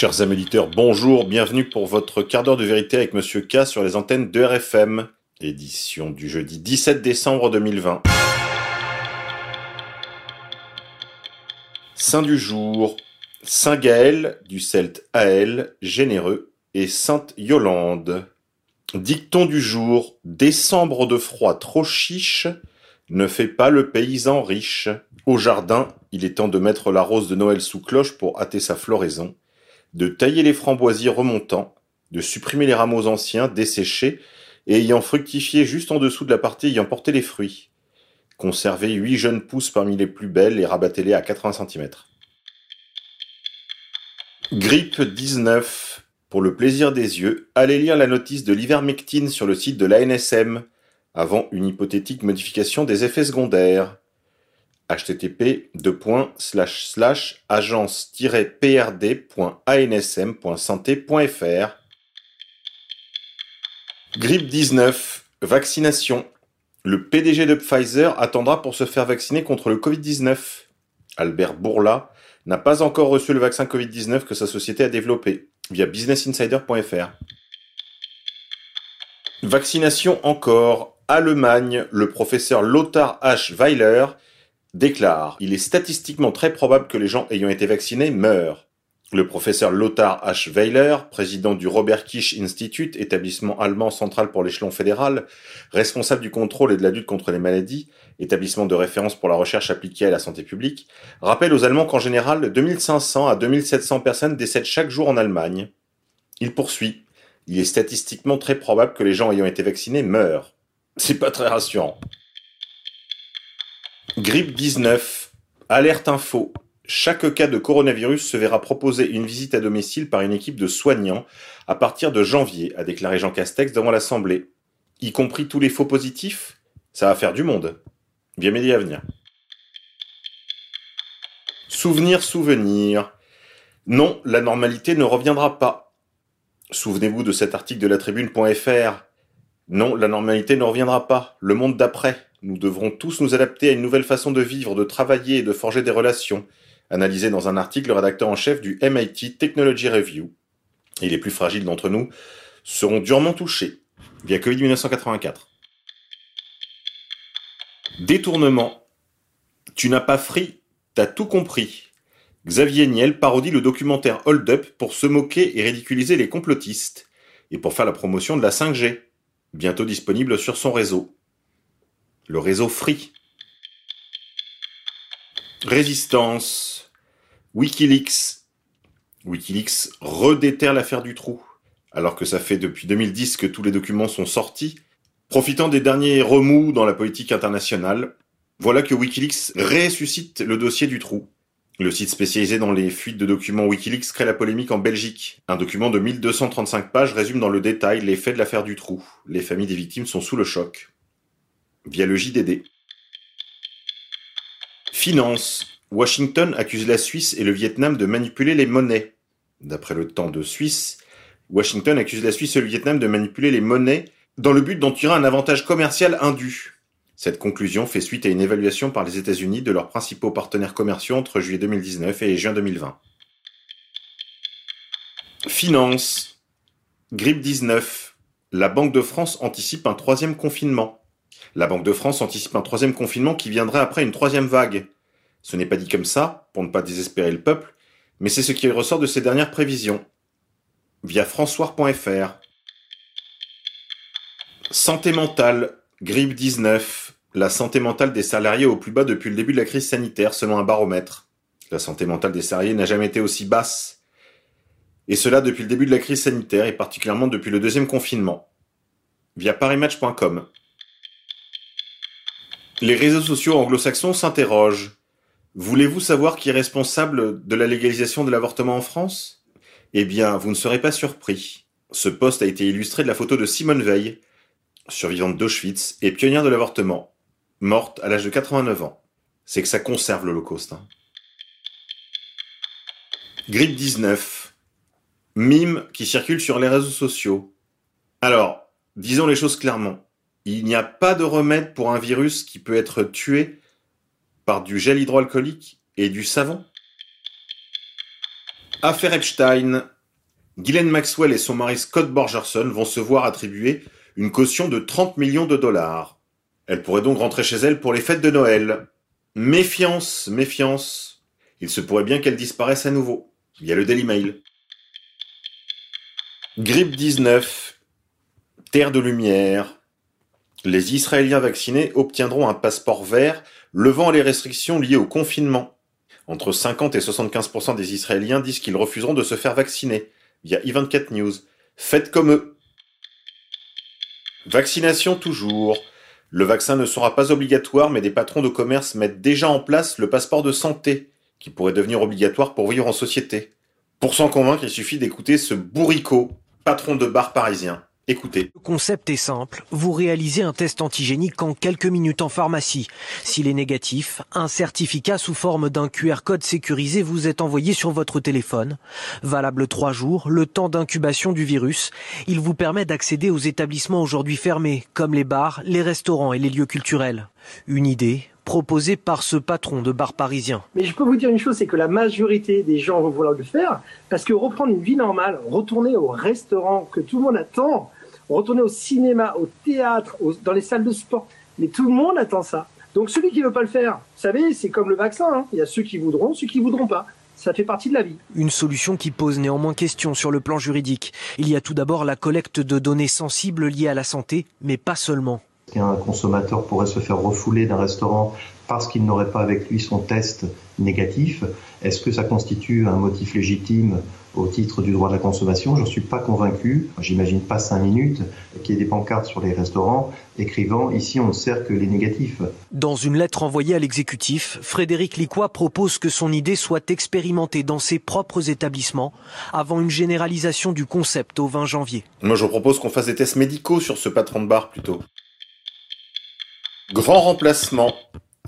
Chers amis auditeurs, bonjour, bienvenue pour votre quart d'heure de vérité avec Monsieur K sur les antennes de RFM, édition du jeudi 17 décembre 2020. Saint du jour, Saint Gaël, du celte Aël, généreux, et Sainte Yolande. Dicton du jour, décembre de froid trop chiche, ne fait pas le paysan riche. Au jardin, il est temps de mettre la rose de Noël sous cloche pour hâter sa floraison de tailler les framboisiers remontants, de supprimer les rameaux anciens, desséchés, et ayant fructifié juste en dessous de la partie ayant porté les fruits. Conservez huit jeunes pousses parmi les plus belles et rabattez-les à 80 cm. Grippe 19. Pour le plaisir des yeux, allez lire la notice de l'ivermectine sur le site de l'ANSM, avant une hypothétique modification des effets secondaires http agence-prd.ansm.santé.fr Grippe 19, vaccination. Le PDG de Pfizer attendra pour se faire vacciner contre le Covid-19. Albert Bourla n'a pas encore reçu le vaccin Covid-19 que sa société a développé via businessinsider.fr. Vaccination encore. Allemagne, le professeur Lothar H. Weiler déclare Il est statistiquement très probable que les gens ayant été vaccinés meurent. Le professeur Lothar H. Weiler, président du Robert Kisch Institute, établissement allemand central pour l'échelon fédéral, responsable du contrôle et de la lutte contre les maladies, établissement de référence pour la recherche appliquée à la santé publique, rappelle aux Allemands qu'en général, 2500 à 2700 personnes décèdent chaque jour en Allemagne. Il poursuit. Il est statistiquement très probable que les gens ayant été vaccinés meurent. C'est pas très rassurant. Grippe 19. Alerte info. Chaque cas de coronavirus se verra proposer une visite à domicile par une équipe de soignants à partir de janvier, a déclaré Jean Castex devant l'Assemblée. Y compris tous les faux positifs Ça va faire du monde. Bien médias à venir. Souvenir, souvenir. Non, la normalité ne reviendra pas. Souvenez-vous de cet article de la tribune.fr. Non, la normalité ne reviendra pas. Le monde d'après. Nous devrons tous nous adapter à une nouvelle façon de vivre, de travailler et de forger des relations, analysé dans un article le rédacteur en chef du MIT Technology Review. Et les plus fragiles d'entre nous seront durement touchés via Covid-1984. Détournement. Tu n'as pas fri, t'as tout compris. Xavier Niel parodie le documentaire Hold Up pour se moquer et ridiculiser les complotistes, et pour faire la promotion de la 5G, bientôt disponible sur son réseau le réseau Free. Résistance. Wikileaks. Wikileaks redéterre l'affaire du trou. Alors que ça fait depuis 2010 que tous les documents sont sortis, profitant des derniers remous dans la politique internationale, voilà que Wikileaks ressuscite le dossier du trou. Le site spécialisé dans les fuites de documents Wikileaks crée la polémique en Belgique. Un document de 1235 pages résume dans le détail les faits de l'affaire du trou. Les familles des victimes sont sous le choc via le JDD. Finance. Washington accuse la Suisse et le Vietnam de manipuler les monnaies. D'après le temps de Suisse, Washington accuse la Suisse et le Vietnam de manipuler les monnaies dans le but d'en tirer un avantage commercial indu. Cette conclusion fait suite à une évaluation par les États-Unis de leurs principaux partenaires commerciaux entre juillet 2019 et juin 2020. Finance. Grippe 19. La Banque de France anticipe un troisième confinement. La Banque de France anticipe un troisième confinement qui viendrait après une troisième vague. Ce n'est pas dit comme ça, pour ne pas désespérer le peuple, mais c'est ce qui ressort de ces dernières prévisions. Via françois.fr. Santé mentale, grippe 19, la santé mentale des salariés au plus bas depuis le début de la crise sanitaire selon un baromètre. La santé mentale des salariés n'a jamais été aussi basse. Et cela depuis le début de la crise sanitaire et particulièrement depuis le deuxième confinement. Via parimatch.com. Les réseaux sociaux anglo-saxons s'interrogent. Voulez-vous savoir qui est responsable de la légalisation de l'avortement en France? Eh bien, vous ne serez pas surpris. Ce poste a été illustré de la photo de Simone Veil, survivante d'Auschwitz et pionnière de l'avortement, morte à l'âge de 89 ans. C'est que ça conserve l'Holocauste. Hein. Grippe 19. Mime qui circule sur les réseaux sociaux. Alors, disons les choses clairement. Il n'y a pas de remède pour un virus qui peut être tué par du gel hydroalcoolique et du savon Affaire Epstein. Ghislaine Maxwell et son mari Scott Borgerson vont se voir attribuer une caution de 30 millions de dollars. Elle pourrait donc rentrer chez elle pour les fêtes de Noël. Méfiance, méfiance. Il se pourrait bien qu'elle disparaisse à nouveau. Il y a le Daily Mail. Grippe 19. Terre de lumière. Les Israéliens vaccinés obtiendront un passeport vert levant les restrictions liées au confinement. Entre 50 et 75% des Israéliens disent qu'ils refuseront de se faire vacciner, via Event4 News. Faites comme eux. Vaccination toujours. Le vaccin ne sera pas obligatoire, mais des patrons de commerce mettent déjà en place le passeport de santé, qui pourrait devenir obligatoire pour vivre en société. Pour s'en convaincre, il suffit d'écouter ce bourricot, patron de bar parisien. Écoutez. Le concept est simple. Vous réalisez un test antigénique en quelques minutes en pharmacie. S'il est négatif, un certificat sous forme d'un QR code sécurisé vous est envoyé sur votre téléphone. Valable trois jours, le temps d'incubation du virus. Il vous permet d'accéder aux établissements aujourd'hui fermés, comme les bars, les restaurants et les lieux culturels. Une idée proposée par ce patron de bar parisien. Mais je peux vous dire une chose, c'est que la majorité des gens vont vouloir le faire parce que reprendre une vie normale, retourner au restaurant que tout le monde attend, retourner au cinéma, au théâtre, dans les salles de sport. Mais tout le monde attend ça. Donc celui qui veut pas le faire, vous savez, c'est comme le vaccin. Hein. Il y a ceux qui voudront, ceux qui voudront pas. Ça fait partie de la vie. Une solution qui pose néanmoins question sur le plan juridique. Il y a tout d'abord la collecte de données sensibles liées à la santé, mais pas seulement. Un consommateur pourrait se faire refouler d'un restaurant parce qu'il n'aurait pas avec lui son test négatif. Est-ce que ça constitue un motif légitime au titre du droit de la consommation? Je ne suis pas convaincu. J'imagine pas cinq minutes qu'il y ait des pancartes sur les restaurants écrivant ici on ne sert que les négatifs. Dans une lettre envoyée à l'exécutif, Frédéric Licois propose que son idée soit expérimentée dans ses propres établissements avant une généralisation du concept au 20 janvier. Moi je propose qu'on fasse des tests médicaux sur ce patron de bar plutôt. Grand remplacement.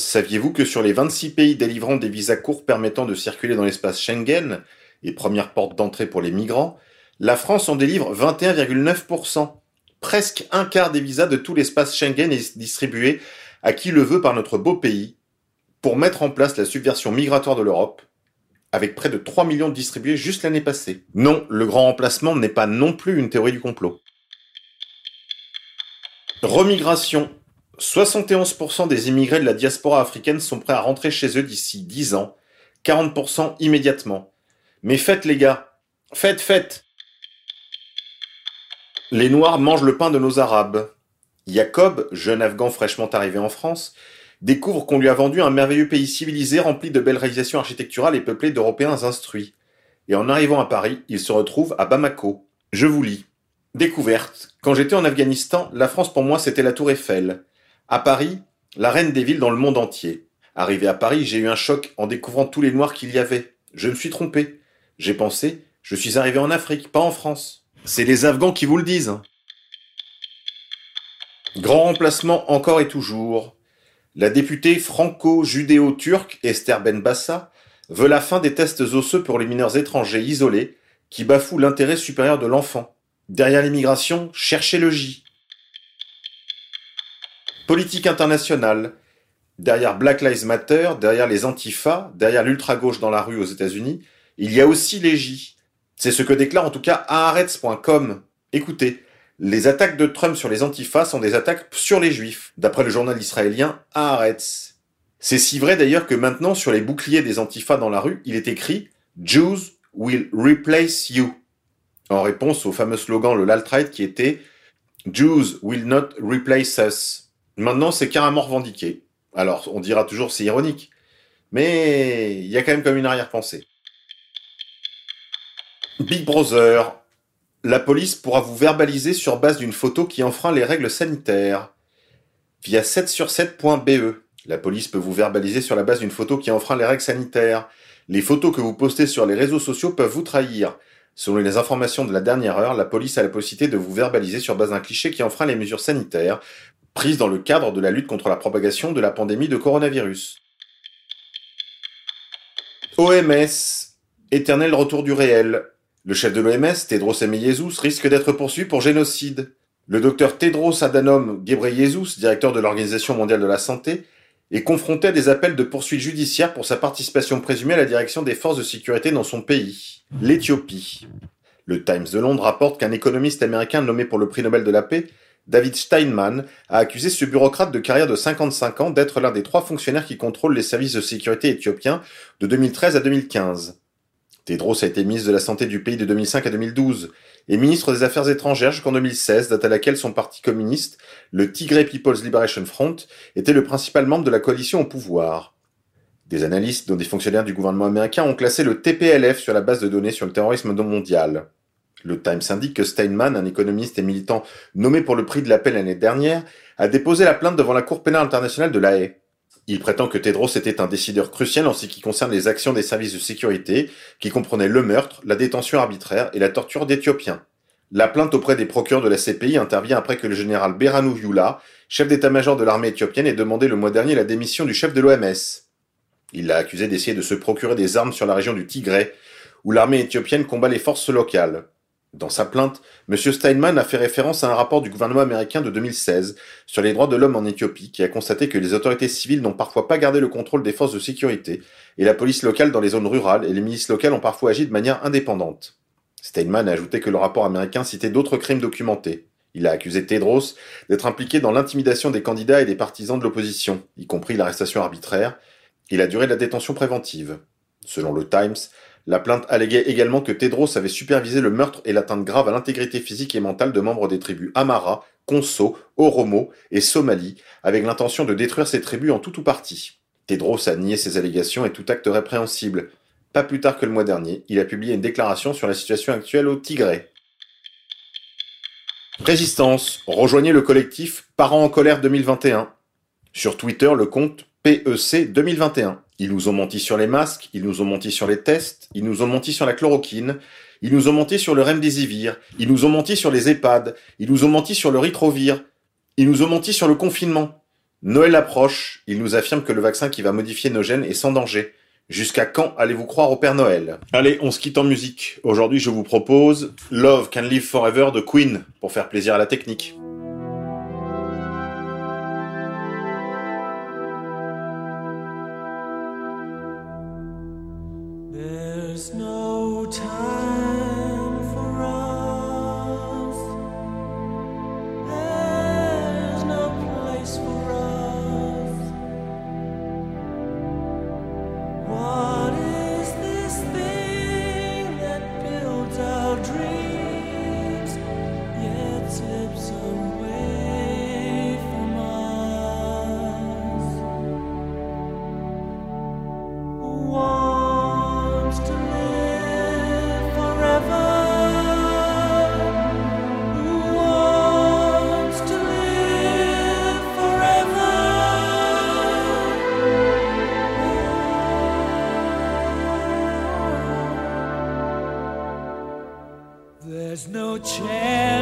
Saviez-vous que sur les 26 pays délivrant des visas courts permettant de circuler dans l'espace Schengen, et première porte d'entrée pour les migrants, la France en délivre 21,9%. Presque un quart des visas de tout l'espace Schengen est distribué à qui le veut par notre beau pays pour mettre en place la subversion migratoire de l'Europe, avec près de 3 millions distribués juste l'année passée. Non, le grand remplacement n'est pas non plus une théorie du complot. Remigration. 71% des immigrés de la diaspora africaine sont prêts à rentrer chez eux d'ici 10 ans, 40% immédiatement. Mais faites les gars, faites, faites. Les Noirs mangent le pain de nos Arabes. Jacob, jeune Afghan fraîchement arrivé en France, découvre qu'on lui a vendu un merveilleux pays civilisé rempli de belles réalisations architecturales et peuplé d'Européens instruits. Et en arrivant à Paris, il se retrouve à Bamako. Je vous lis. Découverte. Quand j'étais en Afghanistan, la France pour moi c'était la tour Eiffel. À Paris, la reine des villes dans le monde entier. Arrivé à Paris, j'ai eu un choc en découvrant tous les noirs qu'il y avait. Je me suis trompé. J'ai pensé, je suis arrivé en Afrique, pas en France. C'est les Afghans qui vous le disent. Grand remplacement encore et toujours. La députée franco-judéo-turque Esther Benbassa veut la fin des tests osseux pour les mineurs étrangers isolés qui bafouent l'intérêt supérieur de l'enfant. Derrière l'immigration, cherchez le J. Politique internationale. Derrière Black Lives Matter, derrière les antifas, derrière l'ultra-gauche dans la rue aux États-Unis, il y a aussi les J. C'est ce que déclare en tout cas Haaretz.com. Écoutez, les attaques de Trump sur les antifas sont des attaques sur les juifs, d'après le journal israélien Haaretz. C'est si vrai d'ailleurs que maintenant sur les boucliers des antifas dans la rue, il est écrit Jews will replace you. En réponse au fameux slogan le alt qui était Jews will not replace us. Maintenant, c'est carrément revendiqué. Alors, on dira toujours c'est ironique, mais il y a quand même comme une arrière-pensée. Big Brother. La police pourra vous verbaliser sur base d'une photo qui enfreint les règles sanitaires. Via 7 sur 7.be. La police peut vous verbaliser sur la base d'une photo qui enfreint les règles sanitaires. Les photos que vous postez sur les réseaux sociaux peuvent vous trahir. Selon les informations de la dernière heure, la police a la possibilité de vous verbaliser sur base d'un cliché qui enfreint les mesures sanitaires prise dans le cadre de la lutte contre la propagation de la pandémie de coronavirus. OMS, éternel retour du réel. Le chef de l'OMS, Tedros Ghebreyesus, risque d'être poursuivi pour génocide. Le docteur Tedros Adhanom Ghebreyesus, directeur de l'Organisation mondiale de la santé, est confronté à des appels de poursuites judiciaires pour sa participation présumée à la direction des forces de sécurité dans son pays, l'Éthiopie. Le Times de Londres rapporte qu'un économiste américain nommé pour le prix Nobel de la paix, David Steinman, a accusé ce bureaucrate de carrière de 55 ans d'être l'un des trois fonctionnaires qui contrôlent les services de sécurité éthiopiens de 2013 à 2015. Tedros a été ministre de la Santé du pays de 2005 à 2012 et ministre des Affaires étrangères jusqu'en 2016, date à laquelle son parti communiste, le Tigray People's Liberation Front, était le principal membre de la coalition au pouvoir. Des analystes, dont des fonctionnaires du gouvernement américain, ont classé le TPLF sur la base de données sur le terrorisme mondial. Le Times indique que Steinman, un économiste et militant nommé pour le prix de la paix l'année dernière, a déposé la plainte devant la Cour pénale internationale de La Haye. Il prétend que Tedros était un décideur crucial en ce qui concerne les actions des services de sécurité, qui comprenaient le meurtre, la détention arbitraire et la torture d'Éthiopiens. La plainte auprès des procureurs de la CPI intervient après que le général Beranou Yula, chef d'état-major de l'armée éthiopienne, ait demandé le mois dernier la démission du chef de l'OMS. Il l'a accusé d'essayer de se procurer des armes sur la région du Tigray, où l'armée éthiopienne combat les forces locales. Dans sa plainte, M. Steinman a fait référence à un rapport du gouvernement américain de 2016 sur les droits de l'homme en Éthiopie qui a constaté que les autorités civiles n'ont parfois pas gardé le contrôle des forces de sécurité et la police locale dans les zones rurales et les milices locales ont parfois agi de manière indépendante. Steinman a ajouté que le rapport américain citait d'autres crimes documentés. Il a accusé Tedros d'être impliqué dans l'intimidation des candidats et des partisans de l'opposition, y compris l'arrestation arbitraire, et la durée de la détention préventive. Selon le Times, la plainte alléguait également que Tedros avait supervisé le meurtre et l'atteinte grave à l'intégrité physique et mentale de membres des tribus Amara, Konso, Oromo et Somali, avec l'intention de détruire ces tribus en tout ou partie. Tedros a nié ces allégations et tout acte répréhensible. Pas plus tard que le mois dernier, il a publié une déclaration sur la situation actuelle au Tigray. Résistance, rejoignez le collectif Parents en colère 2021. Sur Twitter, le compte PEC 2021. Ils nous ont menti sur les masques, ils nous ont menti sur les tests, ils nous ont menti sur la chloroquine, ils nous ont menti sur le remdesivir, ils nous ont menti sur les EHPAD, ils nous ont menti sur le ritrovir, ils nous ont menti sur le confinement. Noël approche, ils nous affirment que le vaccin qui va modifier nos gènes est sans danger. Jusqu'à quand allez-vous croire au Père Noël? Allez, on se quitte en musique. Aujourd'hui, je vous propose Love Can Live Forever de Queen, pour faire plaisir à la technique. There's no chance.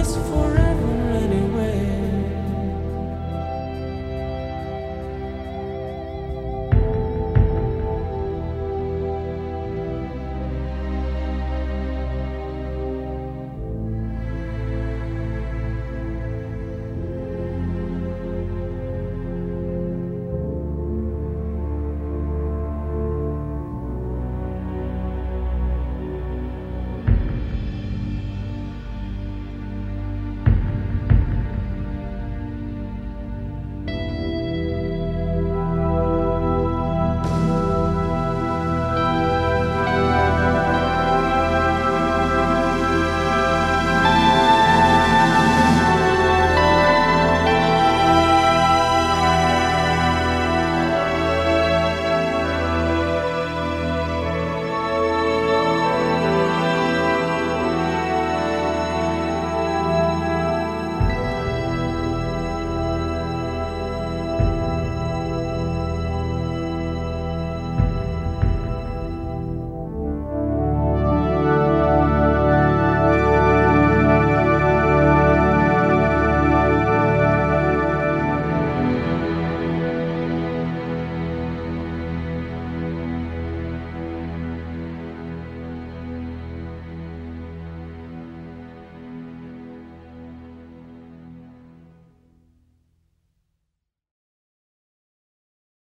is for